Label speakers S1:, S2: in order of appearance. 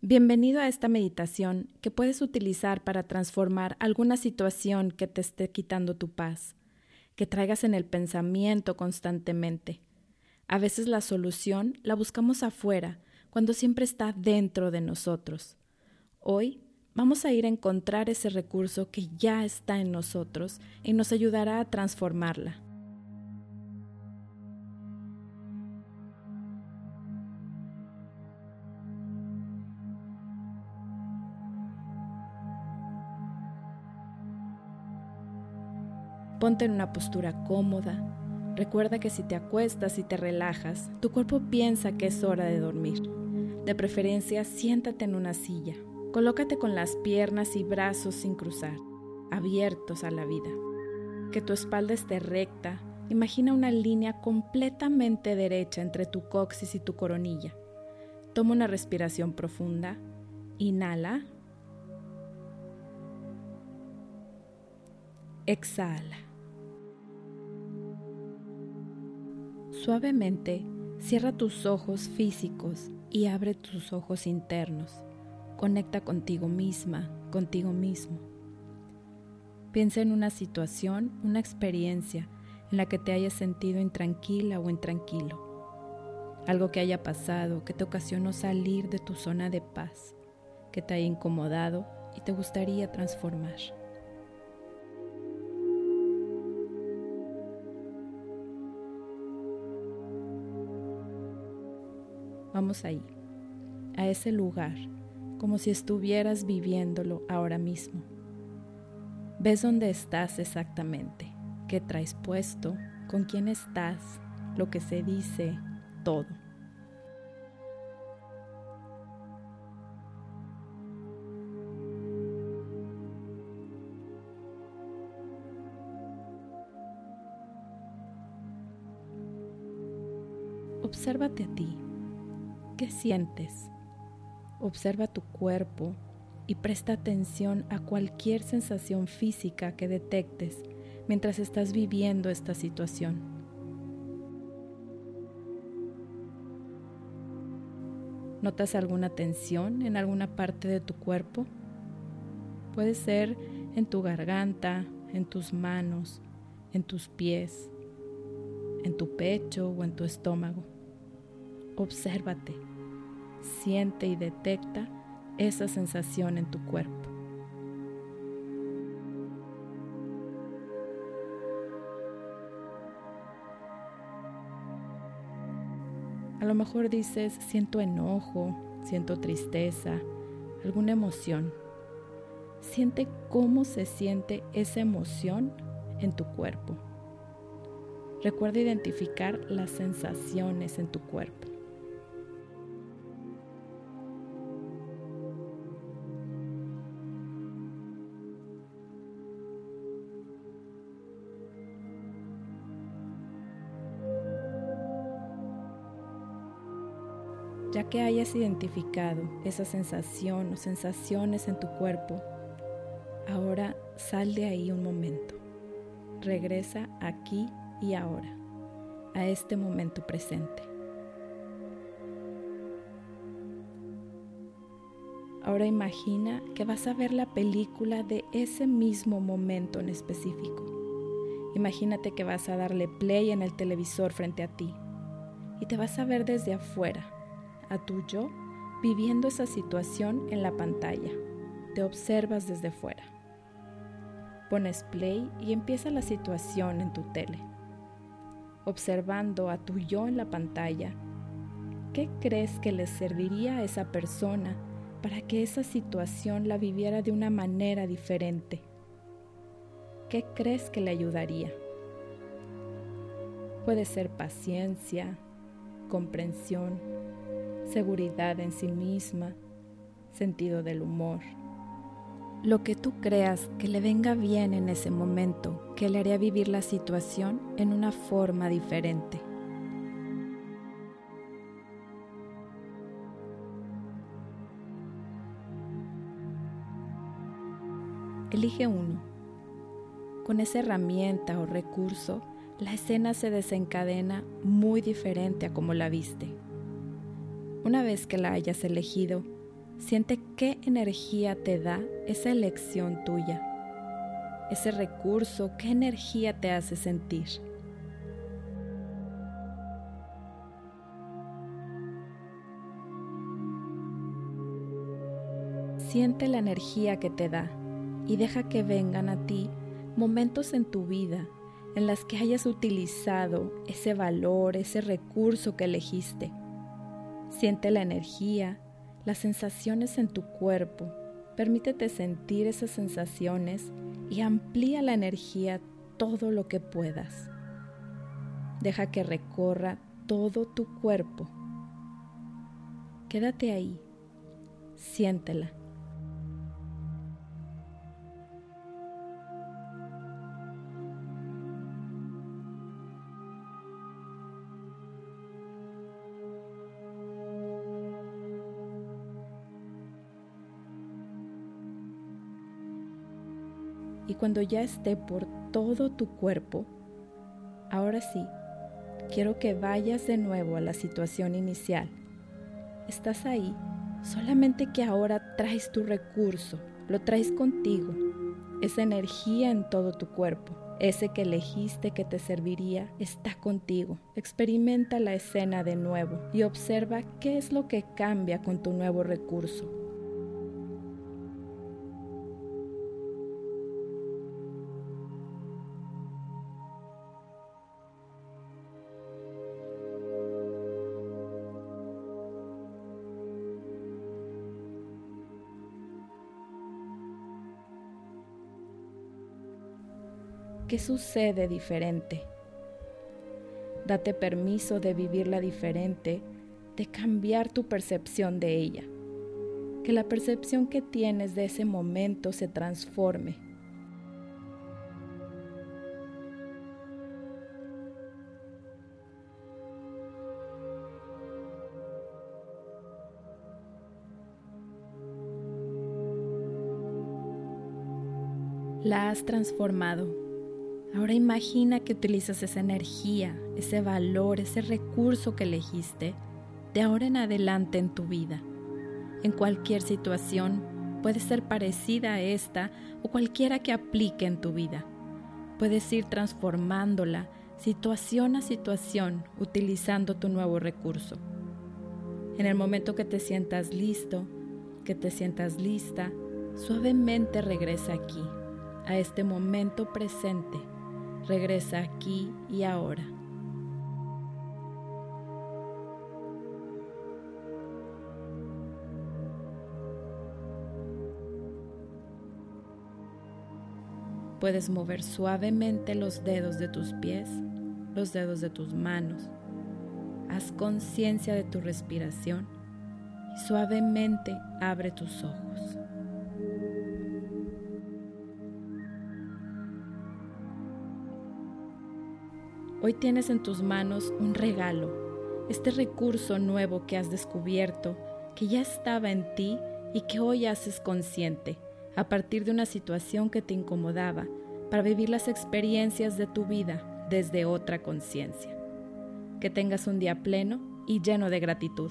S1: Bienvenido a esta meditación que puedes utilizar para transformar alguna situación que te esté quitando tu paz, que traigas en el pensamiento constantemente. A veces la solución la buscamos afuera, cuando siempre está dentro de nosotros. Hoy vamos a ir a encontrar ese recurso que ya está en nosotros y nos ayudará a transformarla. Ponte en una postura cómoda. Recuerda que si te acuestas y te relajas, tu cuerpo piensa que es hora de dormir. De preferencia, siéntate en una silla. Colócate con las piernas y brazos sin cruzar, abiertos a la vida. Que tu espalda esté recta. Imagina una línea completamente derecha entre tu coxis y tu coronilla. Toma una respiración profunda. Inhala. Exhala. Suavemente cierra tus ojos físicos y abre tus ojos internos. Conecta contigo misma, contigo mismo. Piensa en una situación, una experiencia en la que te hayas sentido intranquila o intranquilo. Algo que haya pasado que te ocasionó salir de tu zona de paz, que te haya incomodado y te gustaría transformar. Vamos ahí, a ese lugar, como si estuvieras viviéndolo ahora mismo. Ves dónde estás exactamente, qué traes puesto, con quién estás, lo que se dice, todo. Obsérvate a ti ¿Qué sientes? Observa tu cuerpo y presta atención a cualquier sensación física que detectes mientras estás viviendo esta situación. ¿Notas alguna tensión en alguna parte de tu cuerpo? Puede ser en tu garganta, en tus manos, en tus pies, en tu pecho o en tu estómago. Obsérvate, siente y detecta esa sensación en tu cuerpo. A lo mejor dices, siento enojo, siento tristeza, alguna emoción. Siente cómo se siente esa emoción en tu cuerpo. Recuerda identificar las sensaciones en tu cuerpo. Ya que hayas identificado esa sensación o sensaciones en tu cuerpo, ahora sal de ahí un momento. Regresa aquí y ahora, a este momento presente. Ahora imagina que vas a ver la película de ese mismo momento en específico. Imagínate que vas a darle play en el televisor frente a ti y te vas a ver desde afuera a tu yo viviendo esa situación en la pantalla. Te observas desde fuera. Pones play y empieza la situación en tu tele. Observando a tu yo en la pantalla, ¿qué crees que le serviría a esa persona para que esa situación la viviera de una manera diferente? ¿Qué crees que le ayudaría? Puede ser paciencia, comprensión, seguridad en sí misma, sentido del humor. Lo que tú creas que le venga bien en ese momento, que le haría vivir la situación en una forma diferente. Elige uno. Con esa herramienta o recurso, la escena se desencadena muy diferente a como la viste. Una vez que la hayas elegido, Siente qué energía te da esa elección tuya, ese recurso, qué energía te hace sentir. Siente la energía que te da y deja que vengan a ti momentos en tu vida en las que hayas utilizado ese valor, ese recurso que elegiste. Siente la energía, las sensaciones en tu cuerpo. Permítete sentir esas sensaciones y amplía la energía todo lo que puedas. Deja que recorra todo tu cuerpo. Quédate ahí. Siéntela. Y cuando ya esté por todo tu cuerpo, ahora sí, quiero que vayas de nuevo a la situación inicial. Estás ahí, solamente que ahora traes tu recurso, lo traes contigo, esa energía en todo tu cuerpo. Ese que elegiste que te serviría está contigo. Experimenta la escena de nuevo y observa qué es lo que cambia con tu nuevo recurso. ¿Qué sucede diferente? Date permiso de vivirla diferente, de cambiar tu percepción de ella. Que la percepción que tienes de ese momento se transforme. La has transformado Ahora imagina que utilizas esa energía, ese valor, ese recurso que elegiste de ahora en adelante en tu vida. En cualquier situación, puede ser parecida a esta o cualquiera que aplique en tu vida. Puedes ir transformándola situación a situación utilizando tu nuevo recurso. En el momento que te sientas listo, que te sientas lista, suavemente regresa aquí, a este momento presente regresa aquí y ahora. Puedes mover suavemente los dedos de tus pies, los dedos de tus manos. Haz conciencia de tu respiración y suavemente abre tus ojos. Hoy tienes en tus manos un regalo, este recurso nuevo que has descubierto, que ya estaba en ti y que hoy haces consciente a partir de una situación que te incomodaba para vivir las experiencias de tu vida desde otra conciencia. Que tengas un día pleno y lleno de gratitud.